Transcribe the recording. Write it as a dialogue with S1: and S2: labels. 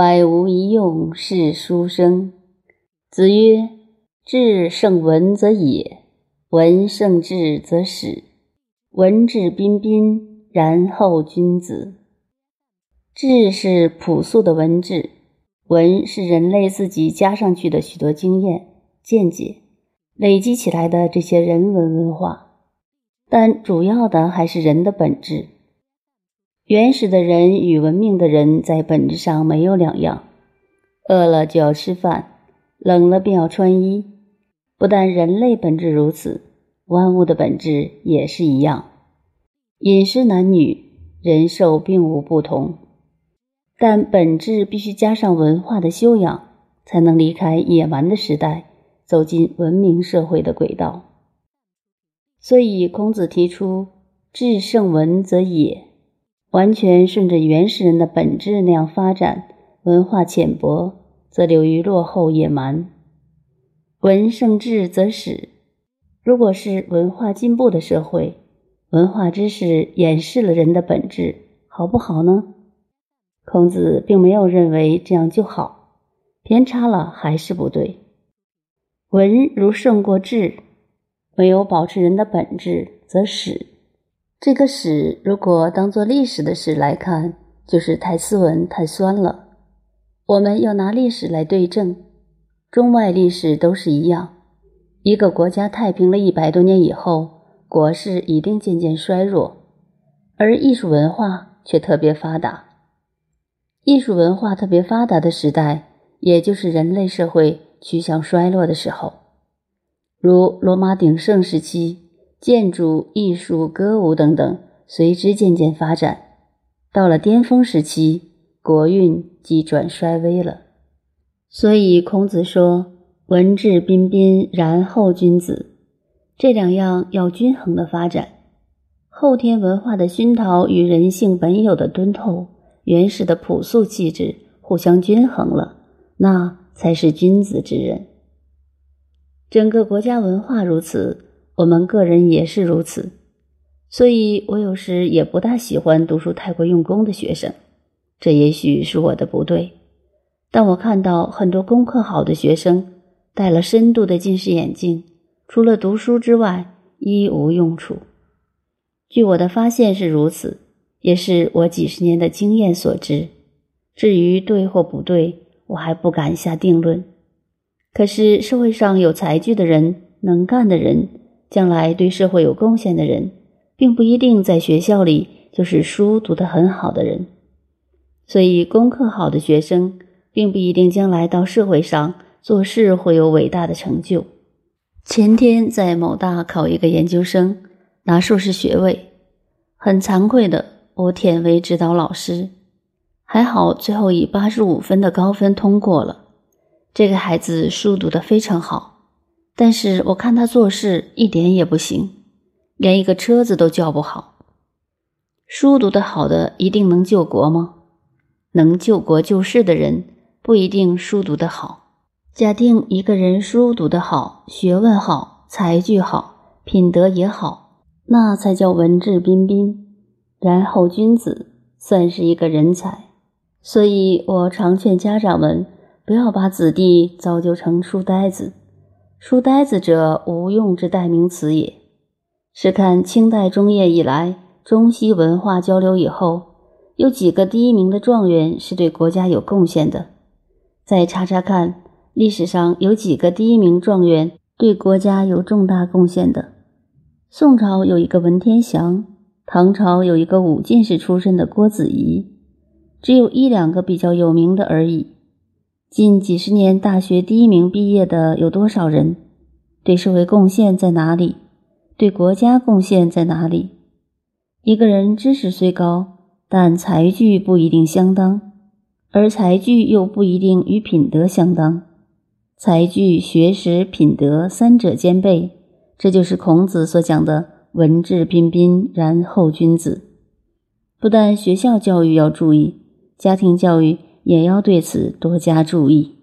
S1: 百无一用是书生。子曰：“智胜文则野，文胜智则史。文质彬彬，然后君子。”智是朴素的文字，文是人类自己加上去的许多经验、见解，累积起来的这些人文文化。但主要的还是人的本质。原始的人与文明的人在本质上没有两样，饿了就要吃饭，冷了便要穿衣。不但人类本质如此，万物的本质也是一样。饮食男女人兽并无不同，但本质必须加上文化的修养，才能离开野蛮的时代，走进文明社会的轨道。所以孔子提出“智胜文则野”。完全顺着原始人的本质那样发展，文化浅薄则流于落后野蛮；文胜智则始。如果是文化进步的社会，文化知识掩饰了人的本质，好不好呢？孔子并没有认为这样就好，偏差了还是不对。文如胜过智，唯有保持人的本质，则始。这个史如果当做历史的史来看，就是太斯文、太酸了。我们要拿历史来对证，中外历史都是一样。一个国家太平了一百多年以后，国势一定渐渐衰弱，而艺术文化却特别发达。艺术文化特别发达的时代，也就是人类社会趋向衰落的时候，如罗马鼎盛时期。建筑、艺术、歌舞等等随之渐渐发展，到了巅峰时期，国运即转衰微了。所以孔子说：“文质彬彬，然后君子。”这两样要均衡的发展，后天文化的熏陶与人性本有的敦厚、原始的朴素气质互相均衡了，那才是君子之人。整个国家文化如此。我们个人也是如此，所以我有时也不大喜欢读书太过用功的学生，这也许是我的不对。但我看到很多功课好的学生戴了深度的近视眼镜，除了读书之外一无用处。据我的发现是如此，也是我几十年的经验所致。至于对或不对，我还不敢下定论。可是社会上有才具的人，能干的人。将来对社会有贡献的人，并不一定在学校里就是书读得很好的人，所以功课好的学生，并不一定将来到社会上做事会有伟大的成就。前天在某大考一个研究生，拿硕士学位，很惭愧的，我忝为指导老师，还好最后以八十五分的高分通过了。这个孩子书读得非常好。但是我看他做事一点也不行，连一个车子都叫不好。书读得好的一定能救国吗？能救国救世的人不一定书读得好。假定一个人书读得好，学问好，才具好，品德也好，那才叫文质彬彬，然后君子，算是一个人才。所以我常劝家长们不要把子弟造就成书呆子。书呆子者，无用之代名词也。试看清代中叶以来，中西文化交流以后，有几个第一名的状元是对国家有贡献的？再查查看，历史上有几个第一名状元对国家有重大贡献的？宋朝有一个文天祥，唐朝有一个武进士出身的郭子仪，只有一两个比较有名的而已。近几十年，大学第一名毕业的有多少人？对社会贡献在哪里？对国家贡献在哪里？一个人知识虽高，但才具不一定相当，而才具又不一定与品德相当。才具、学识、品德三者兼备，这就是孔子所讲的“文质彬彬，然后君子”。不但学校教育要注意，家庭教育。也要对此多加注意。